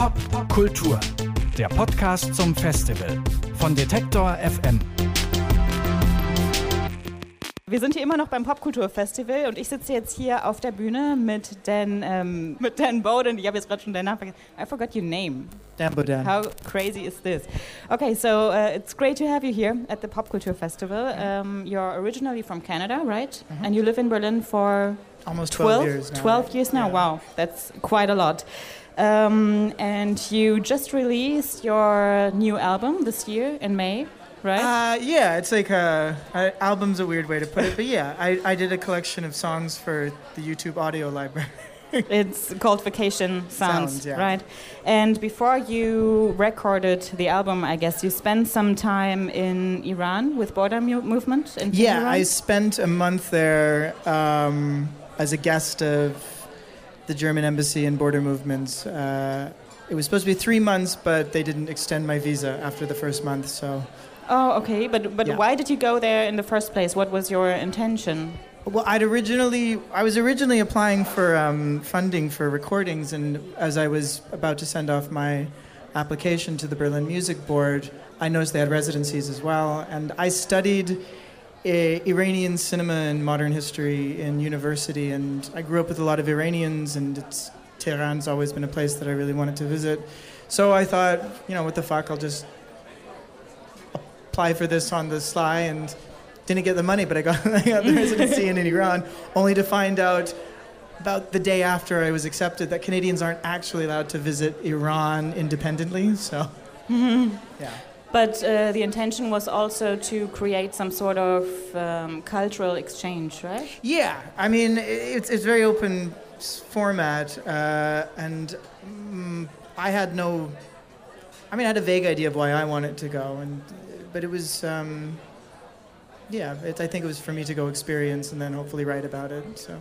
Popkultur, der Podcast zum Festival von Detektor FM. Wir sind hier immer noch beim Popkulturfestival und ich sitze jetzt hier auf der Bühne mit Dan, ähm, mit Dan Bowden. Ich habe jetzt gerade schon deinen Namen vergessen. I forgot your name. Dan Bowden. How crazy is this? Okay, so uh, it's great to have you here at the Popkultur Festival. Um, you're originally from Canada, right? And you live in Berlin for Almost 12, years now. 12 years now. Yeah. Wow, that's quite a lot. Um, and you just released your new album this year in May, right? Uh, yeah, it's like a, a album's a weird way to put it, but yeah, I, I did a collection of songs for the YouTube audio library. It's called Vacation Sounds, Sounds, yeah. right? And before you recorded the album, I guess you spent some time in Iran with border mu- movement in yeah, Tehran? I spent a month there um, as a guest of the German embassy and border movements. Uh, it was supposed to be three months, but they didn't extend my visa after the first month, so. Oh, okay. But but Yeah. why did you go there in the first place? What was your intention? Well, I'd originally, I was originally applying for um, funding for recordings, and as I was about to send off my application to the Berlin Music Board, I noticed they had residencies as well, and I studied Iranian cinema and modern history in university, and I grew up with a lot of Iranians, and it's, Tehran's always been a place that I really wanted to visit. So I thought, you know, what the fuck, I'll just apply for this on the sly and didn't get the money, but I got, I got the residency in Iran, only to find out about the day after I was accepted that Canadians aren't actually allowed to visit Iran independently. So, yeah. But uh, the intention was also to create some sort of um, cultural exchange, right? Yeah, I mean, it's, it's very open format, uh, and mm, I had no. I mean, I had a vague idea of why I wanted to go, and but it was. Um, yeah, it, I think it was for me to go experience and then hopefully write about it. So.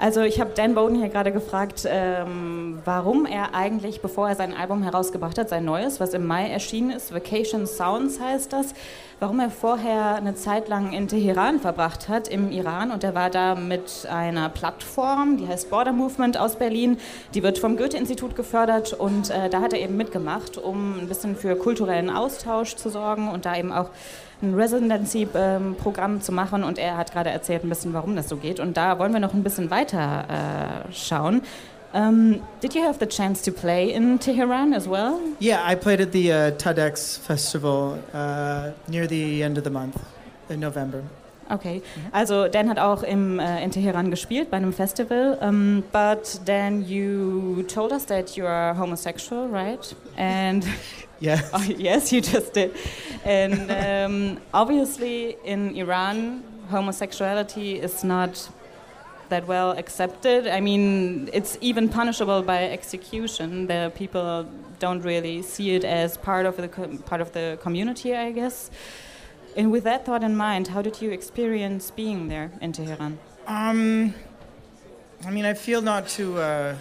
Also ich habe Dan Bowden hier gerade gefragt, ähm, warum er eigentlich, bevor er sein Album herausgebracht hat, sein neues, was im Mai erschienen ist, Vacation Sounds heißt das, warum er vorher eine Zeit lang in Teheran verbracht hat, im Iran. Und er war da mit einer Plattform, die heißt Border Movement aus Berlin. Die wird vom Goethe-Institut gefördert und äh, da hat er eben mitgemacht, um ein bisschen für kulturellen Austausch zu sorgen und da eben auch ein Residency-Programm zu machen und er hat gerade erzählt ein bisschen, warum das so geht. Und da wollen wir noch ein bisschen weiter äh, schauen. Um, did you have the chance to play in Tehran as well? Yeah, I played at the uh, TEDx festival uh, near the end of the month in November. Okay, also Dan hat auch im, äh, in Teheran gespielt bei einem Festival, um, but then you told us that you are homosexual, right? And Yeah. Oh, yes, you just did. And um, obviously, in Iran, homosexuality is not that well accepted. I mean, it's even punishable by execution. The people don't really see it as part of the part of the community, I guess. And with that thought in mind, how did you experience being there in Tehran? Um, I mean, I feel not to. Uh,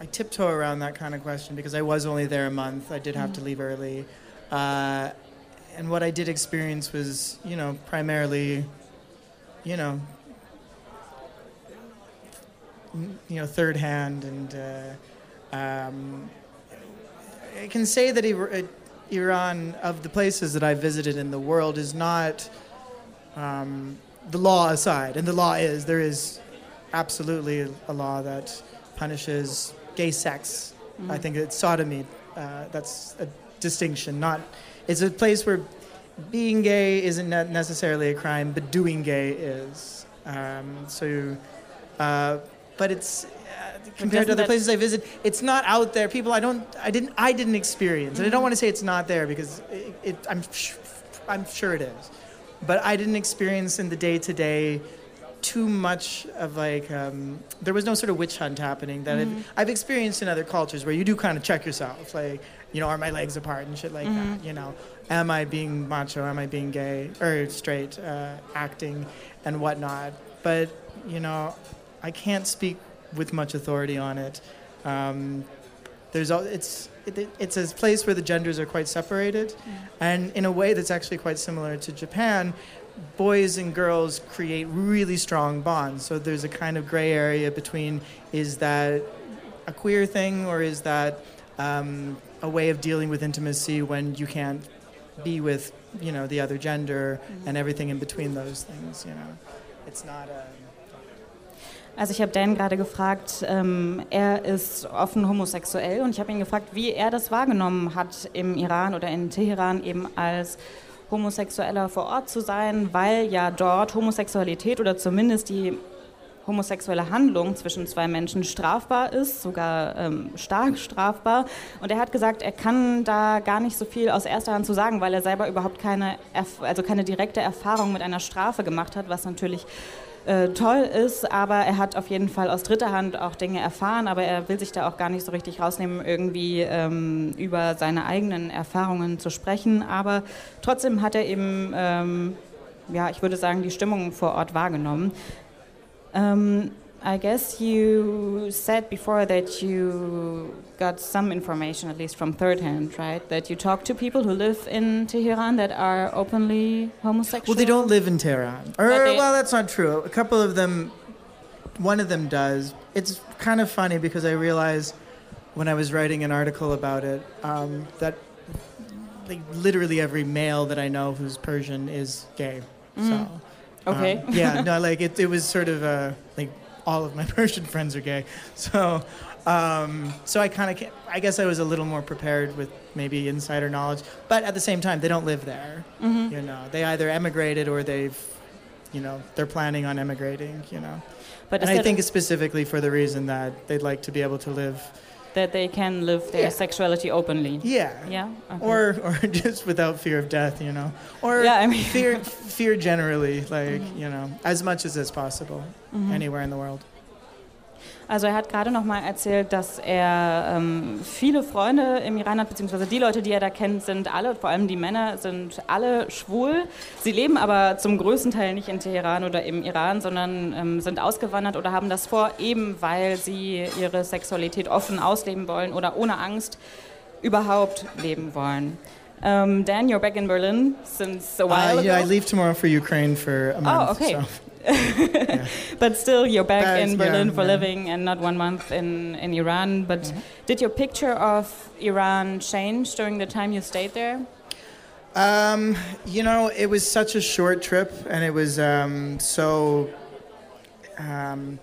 I tiptoe around that kind of question because I was only there a month. I did have to leave early, uh, and what I did experience was, you know, primarily, you know, you know, third hand, and uh, um, I can say that Ir- uh, Iran, of the places that I visited in the world, is not um, the law aside, and the law is there is absolutely a law that punishes gay sex. I think it's sodomy. Uh, that's a distinction. Not it's a place where being gay isn't ne- necessarily a crime, but doing gay is. Um, so, uh, but it's. Compared to other places I visit, it's not out there. People, I don't, I didn't, I didn't experience, and I don't want to say it's not there because it, it, I'm, sh- I'm sure it is, but I didn't experience in the day to day too much of like um, there was no sort of witch hunt happening that I've, I've experienced in other cultures where you do kind of check yourself like you know are my legs apart and shit like that you know? Am I being macho? Am I being gay or straight uh, acting and whatnot? But you know I can't speak with much authority on it um, there's all it's it, it's a place where the genders are quite separated and in a way that's actually quite similar to Japan boys and girls create really strong bonds so there's a kind of gray area between is that a queer thing or is that um, a way of dealing with intimacy when you can't be with you know the other gender mm-hmm. and everything in between those things. You know, it's not a Also ich habe Dan gerade gefragt, ähm, er ist offen homosexuell und ich habe ihn gefragt, wie er das wahrgenommen hat im Iran oder in Teheran eben als Homosexueller vor Ort zu sein, weil ja dort Homosexualität oder zumindest die homosexuelle Handlung zwischen zwei Menschen strafbar ist, sogar ähm, stark strafbar. Und er hat gesagt, er kann da gar nicht so viel aus erster Hand zu sagen, weil er selber überhaupt keine, also keine direkte Erfahrung mit einer Strafe gemacht hat, was natürlich äh, toll ist, aber er hat auf jeden Fall aus dritter Hand auch Dinge erfahren, aber er will sich da auch gar nicht so richtig rausnehmen, irgendwie ähm, über seine eigenen Erfahrungen zu sprechen. Aber trotzdem hat er eben, ähm, ja, ich würde sagen, die Stimmung vor Ort wahrgenommen. Ähm, I guess you said before that you got some information, at least from third hand, right? That you talk to people who live in Tehran that are openly homosexual. Well, they don't live in Tehran. Or, they, well, that's not true. A couple of them, one of them does. It's kind of funny because I realized when I was writing an article about it um, that like literally every male that I know who's Persian is gay. Mm. So. Okay. Um, yeah, no, like it, it was sort of a like all of my Persian friends are gay. So, um, so I kind of, I guess I was a little more prepared with maybe insider knowledge. But at the same time, they don't live there. Mm-hmm. You know, they either emigrated or they've, you know, they're planning on emigrating. You know, but and I think specifically for the reason that they'd like to be able to live. That they can live their yeah. sexuality openly. Yeah. Yeah. Okay. Or or just without fear of death, you know. Or yeah, I mean fear fear generally, like mm-hmm. you know, as much as is possible, mm-hmm. anywhere in the world. Also er hat gerade noch mal erzählt, dass er ähm, viele Freunde im Iran hat, beziehungsweise die Leute, die er da kennt, sind alle, vor allem die Männer, sind alle schwul. Sie leben aber zum größten Teil nicht in Teheran oder im Iran, sondern ähm, sind ausgewandert oder haben das vor, eben weil sie ihre Sexualität offen ausleben wollen oder ohne Angst überhaupt leben wollen. Um, Dan, you're back in Berlin since a while uh, yeah, ago. I leave tomorrow for Ukraine for a month. Oh, okay. So. But still, you're back in Berlin yeah, for yeah. living and not one month in, in Iran. But mm-hmm. did your picture of Iran change during the time you stayed there? Um, you know, it was such a short trip, and it was um, so. Um,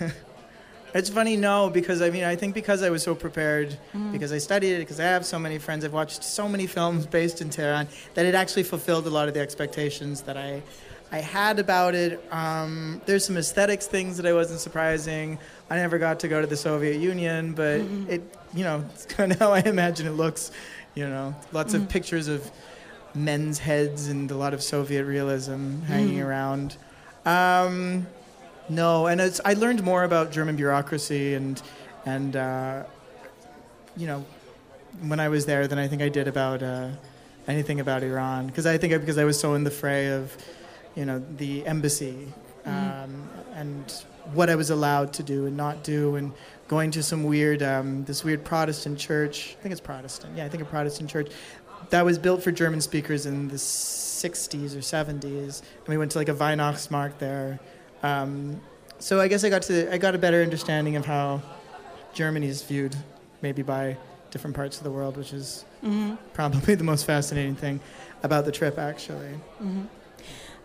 it's funny, no, because I mean, I think because I was so prepared, mm. because I studied it, because I have so many friends, I've watched so many films based in Tehran, that it actually fulfilled a lot of the expectations that I I had about it. Um, there's some aesthetics things that I wasn't surprising. I never got to go to the Soviet Union, but mm-hmm. it, you know, it's kind of how I imagine it looks. You know, lots mm-hmm. of pictures of men's heads and a lot of Soviet realism hanging mm-hmm. around. Um, no, and I learned more about German bureaucracy and and uh, you know when I was there than I think I did about uh, anything about Iran because I think because I was so in the fray of you know, the embassy mm-hmm. um, and what I was allowed to do and not do, and going to some weird, um, this weird Protestant church. I think it's Protestant. Yeah, I think a Protestant church that was built for German speakers in the 60s or 70s, and we went to like a Weihnachtsmarkt there. Um, so I guess I got to I got a better understanding of how Germany is viewed, maybe by different parts of the world, which is mm-hmm. probably the most fascinating thing about the trip, actually. Mm-hmm.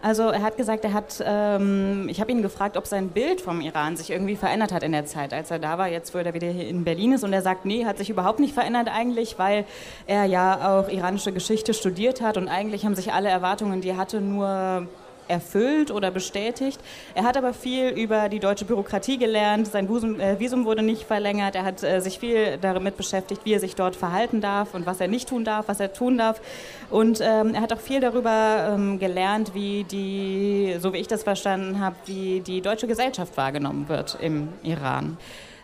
Also er hat gesagt, er hat, ähm, ich habe ihn gefragt, ob sein Bild vom Iran sich irgendwie verändert hat in der Zeit, als er da war, jetzt wo er wieder hier in Berlin ist. Und er sagt, nee, hat sich überhaupt nicht verändert eigentlich, weil er ja auch iranische Geschichte studiert hat und eigentlich haben sich alle Erwartungen, die er hatte, nur erfüllt oder bestätigt. Er hat aber viel über die deutsche Bürokratie gelernt. Sein Visum, äh, Visum wurde nicht verlängert. Er hat äh, sich viel damit beschäftigt, wie er sich dort verhalten darf und was er nicht tun darf, was er tun darf. Und ähm, er hat auch viel darüber ähm, gelernt, wie die, so wie ich das verstanden habe, wie die deutsche Gesellschaft wahrgenommen wird im Iran.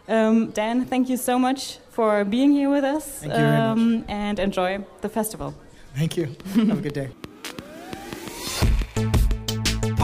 Um, Dan, thank you so much for being here with us um, and enjoy the festival. Thank you. Have a good day.